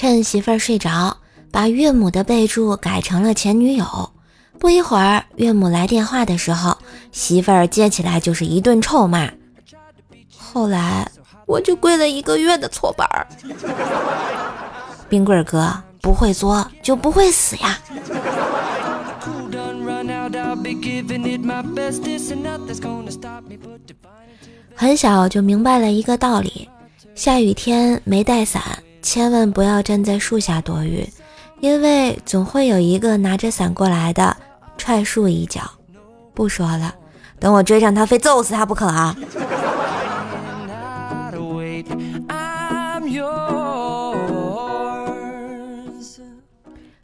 趁媳妇儿睡着，把岳母的备注改成了前女友。不一会儿，岳母来电话的时候，媳妇儿接起来就是一顿臭骂。后来我就跪了一个月的搓板儿。冰棍哥不会作就不会死呀。很小就明白了一个道理：下雨天没带伞，千万不要站在树下躲雨，因为总会有一个拿着伞过来的。踹树一脚，不说了，等我追上他，非揍死他不可啊！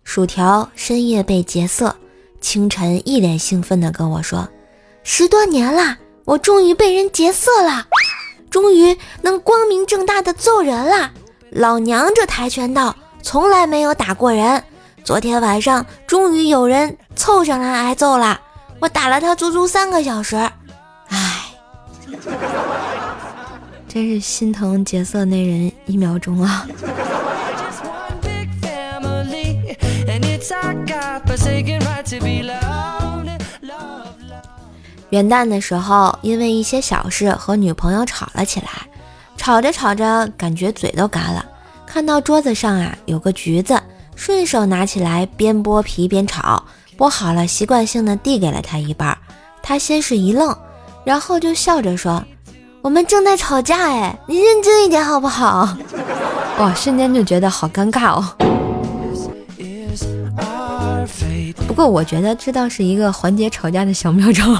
薯条深夜被劫色，清晨一脸兴奋地跟我说：“十多年了，我终于被人劫色了，终于能光明正大的揍人了。老娘这跆拳道从来没有打过人。”昨天晚上终于有人凑上来挨揍了，我打了他足足三个小时，唉，真是心疼劫色那人一秒钟啊！元旦的时候，因为一些小事和女朋友吵了起来，吵着吵着感觉嘴都干了，看到桌子上啊有个橘子。顺手拿起来，边剥皮边炒，剥好了，习惯性的递给了他一半。他先是一愣，然后就笑着说：“我们正在吵架，哎，你认真一点好不好？” 哇，瞬间就觉得好尴尬哦。不过我觉得这倒是一个缓解吵架的小妙招。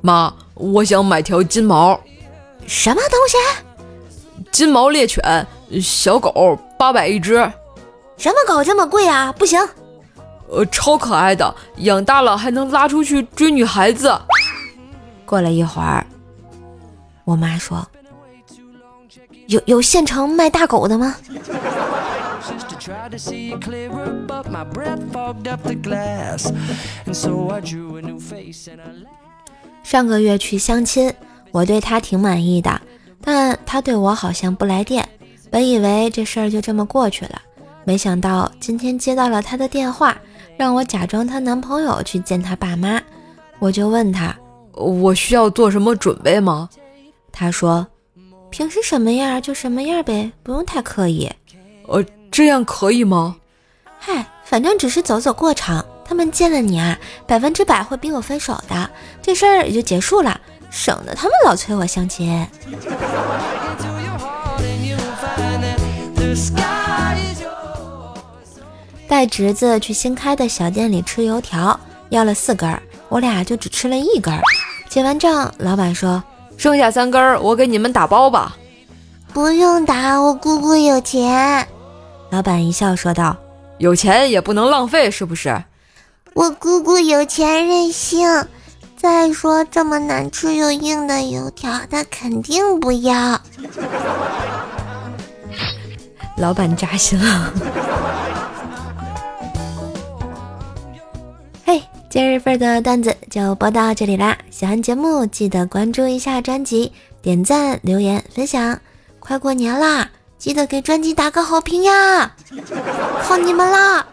妈，我想买条金毛。什么东西？金毛猎犬，小狗八百一只。什么狗这么贵啊？不行。呃，超可爱的，养大了还能拉出去追女孩子。过了一会儿，我妈说：“有有现成卖大狗的吗？”上个月去相亲。我对他挺满意的，但他对我好像不来电。本以为这事儿就这么过去了，没想到今天接到了他的电话，让我假装她男朋友去见他爸妈。我就问他，我需要做什么准备吗？他说，平时什么样就什么样呗，不用太刻意。呃，这样可以吗？嗨，反正只是走走过场，他们见了你啊，百分之百会逼我分手的，这事儿也就结束了。省得他们老催我相亲。带侄子去新开的小店里吃油条，要了四根，我俩就只吃了一根。结完账，老板说：“剩下三根我给你们打包吧。”不用打，我姑姑有钱。老板一笑说道：“有钱也不能浪费，是不是？”我姑姑有钱任性。再说这么难吃又硬的油条，她肯定不要。老板扎心了。嘿，今日份的段子就播到这里啦！喜欢节目记得关注一下专辑，点赞、留言、分享。快过年啦，记得给专辑打个好评呀！靠你们啦！